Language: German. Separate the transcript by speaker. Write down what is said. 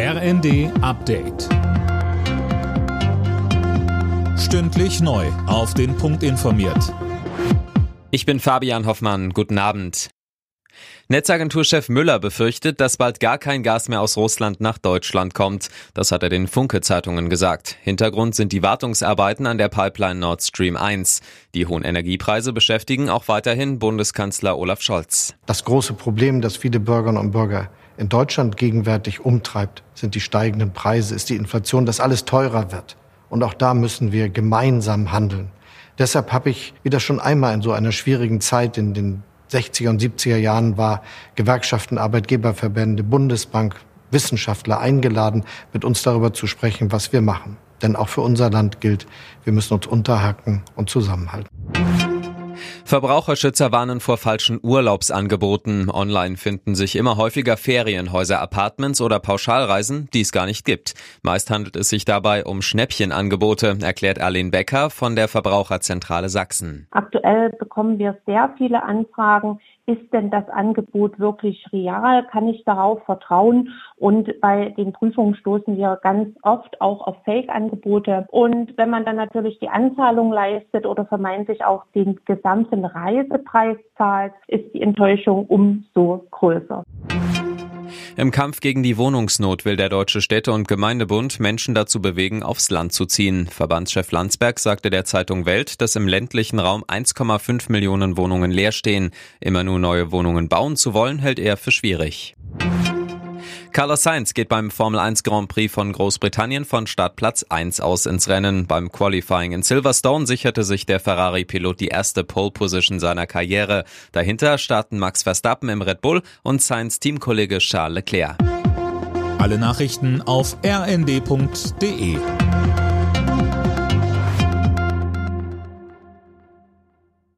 Speaker 1: RND Update. Stündlich neu. Auf den Punkt informiert.
Speaker 2: Ich bin Fabian Hoffmann. Guten Abend. Netzagenturchef Müller befürchtet, dass bald gar kein Gas mehr aus Russland nach Deutschland kommt. Das hat er den Funke-Zeitungen gesagt. Hintergrund sind die Wartungsarbeiten an der Pipeline Nord Stream 1. Die hohen Energiepreise beschäftigen auch weiterhin Bundeskanzler Olaf Scholz.
Speaker 3: Das große Problem, das viele Bürgerinnen und Bürger in Deutschland gegenwärtig umtreibt, sind die steigenden Preise, ist die Inflation, dass alles teurer wird. Und auch da müssen wir gemeinsam handeln. Deshalb habe ich, wie das schon einmal in so einer schwierigen Zeit in den 60er und 70er Jahren war, Gewerkschaften, Arbeitgeberverbände, Bundesbank, Wissenschaftler eingeladen, mit uns darüber zu sprechen, was wir machen. Denn auch für unser Land gilt, wir müssen uns unterhacken und zusammenhalten.
Speaker 2: Verbraucherschützer warnen vor falschen Urlaubsangeboten. Online finden sich immer häufiger Ferienhäuser, Apartments oder Pauschalreisen, die es gar nicht gibt. Meist handelt es sich dabei um Schnäppchenangebote, erklärt Arlene Becker von der Verbraucherzentrale Sachsen.
Speaker 4: Aktuell bekommen wir sehr viele Anfragen, ist denn das Angebot wirklich real? Kann ich darauf vertrauen? Und bei den Prüfungen stoßen wir ganz oft auch auf Fake-Angebote. Und wenn man dann natürlich die Anzahlung leistet oder vermeintlich auch den gesamten Reisepreis zahlt, ist die Enttäuschung umso größer.
Speaker 2: Im Kampf gegen die Wohnungsnot will der Deutsche Städte- und Gemeindebund Menschen dazu bewegen, aufs Land zu ziehen. Verbandschef Landsberg sagte der Zeitung Welt, dass im ländlichen Raum 1,5 Millionen Wohnungen leer stehen. Immer nur neue Wohnungen bauen zu wollen, hält er für schwierig. Carlos Sainz geht beim Formel 1 Grand Prix von Großbritannien von Startplatz 1 aus ins Rennen. Beim Qualifying in Silverstone sicherte sich der Ferrari-Pilot die erste Pole Position seiner Karriere. Dahinter starten Max Verstappen im Red Bull und Sainz Teamkollege Charles Leclerc.
Speaker 1: Alle Nachrichten auf rnd.de